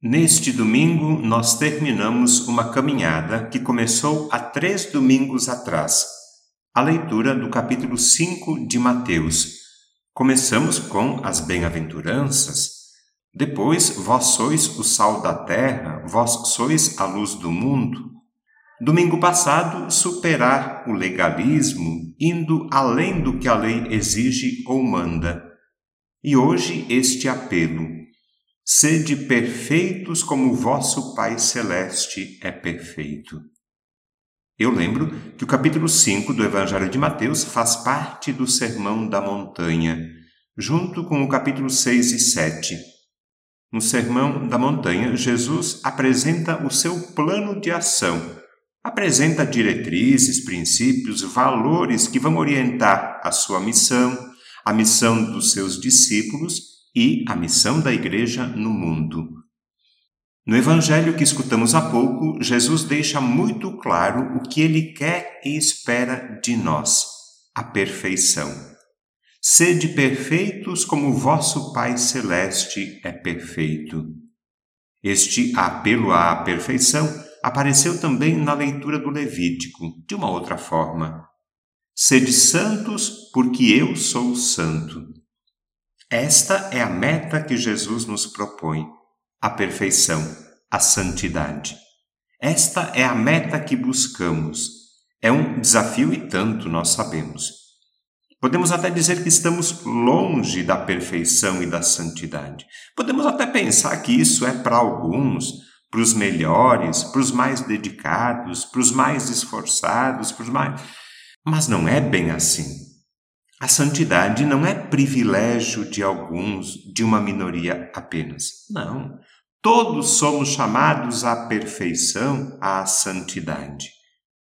Neste domingo, nós terminamos uma caminhada que começou há três domingos atrás, a leitura do capítulo 5 de Mateus. Começamos com as bem-aventuranças, depois, vós sois o sal da terra, vós sois a luz do mundo. Domingo passado, superar o legalismo, indo além do que a lei exige ou manda. E hoje, este apelo Sede perfeitos como vosso Pai Celeste é perfeito. Eu lembro que o capítulo 5 do Evangelho de Mateus faz parte do Sermão da Montanha, junto com o capítulo 6 e 7. No Sermão da Montanha, Jesus apresenta o seu plano de ação, apresenta diretrizes, princípios, valores que vão orientar a sua missão, a missão dos seus discípulos e a missão da Igreja no mundo. No Evangelho que escutamos há pouco, Jesus deixa muito claro o que ele quer e espera de nós: a perfeição. Sede perfeitos como vosso Pai Celeste é perfeito. Este apelo à perfeição apareceu também na leitura do Levítico, de uma outra forma. Sede santos, porque eu sou santo. Esta é a meta que Jesus nos propõe, a perfeição, a santidade. Esta é a meta que buscamos. É um desafio e tanto nós sabemos. Podemos até dizer que estamos longe da perfeição e da santidade. Podemos até pensar que isso é para alguns, para os melhores, para os mais dedicados, para os mais esforçados, para os mais. Mas não é bem assim. A santidade não é privilégio de alguns, de uma minoria apenas. Não. Todos somos chamados à perfeição, à santidade.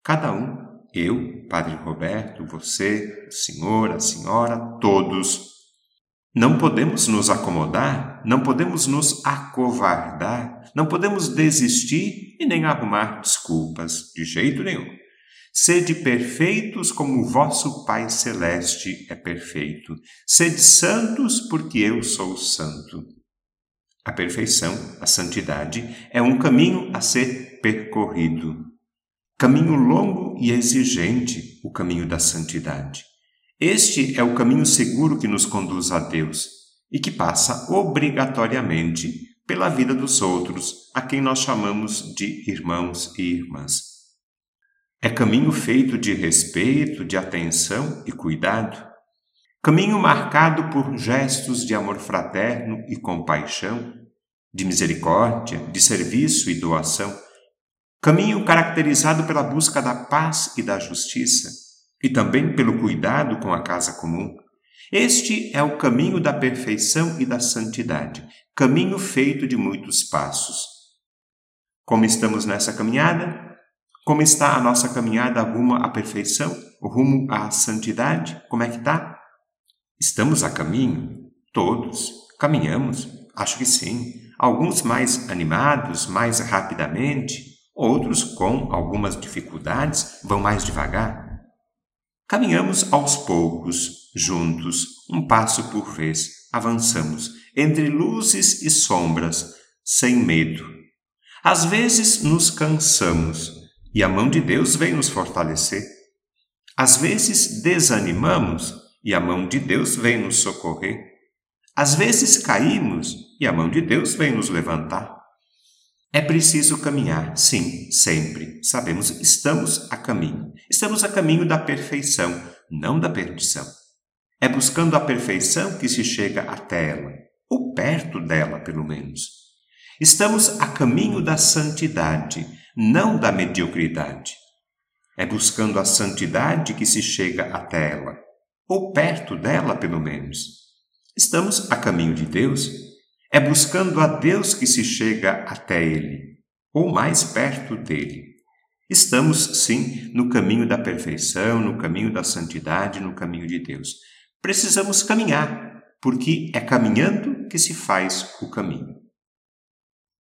Cada um, eu, Padre Roberto, você, o senhor, a senhora, todos. Não podemos nos acomodar, não podemos nos acovardar, não podemos desistir e nem arrumar desculpas, de jeito nenhum. Sede perfeitos como vosso Pai Celeste é perfeito. Sede santos, porque eu sou santo. A perfeição, a santidade, é um caminho a ser percorrido. Caminho longo e exigente, o caminho da santidade. Este é o caminho seguro que nos conduz a Deus e que passa obrigatoriamente pela vida dos outros, a quem nós chamamos de irmãos e irmãs. É caminho feito de respeito, de atenção e cuidado. Caminho marcado por gestos de amor fraterno e compaixão, de misericórdia, de serviço e doação. Caminho caracterizado pela busca da paz e da justiça, e também pelo cuidado com a casa comum. Este é o caminho da perfeição e da santidade, caminho feito de muitos passos. Como estamos nessa caminhada? Como está a nossa caminhada rumo à perfeição, rumo à santidade? Como é que está? Estamos a caminho? Todos. Caminhamos? Acho que sim. Alguns mais animados, mais rapidamente, outros com algumas dificuldades vão mais devagar. Caminhamos aos poucos, juntos, um passo por vez, avançamos, entre luzes e sombras, sem medo. Às vezes nos cansamos, e a mão de Deus vem nos fortalecer. Às vezes desanimamos e a mão de Deus vem nos socorrer. Às vezes caímos e a mão de Deus vem nos levantar. É preciso caminhar, sim, sempre. Sabemos, estamos a caminho. Estamos a caminho da perfeição, não da perdição. É buscando a perfeição que se chega até ela, ou perto dela, pelo menos. Estamos a caminho da santidade, não da mediocridade. É buscando a santidade que se chega até ela, ou perto dela, pelo menos. Estamos a caminho de Deus. É buscando a Deus que se chega até Ele, ou mais perto dele. Estamos, sim, no caminho da perfeição, no caminho da santidade, no caminho de Deus. Precisamos caminhar, porque é caminhando que se faz o caminho.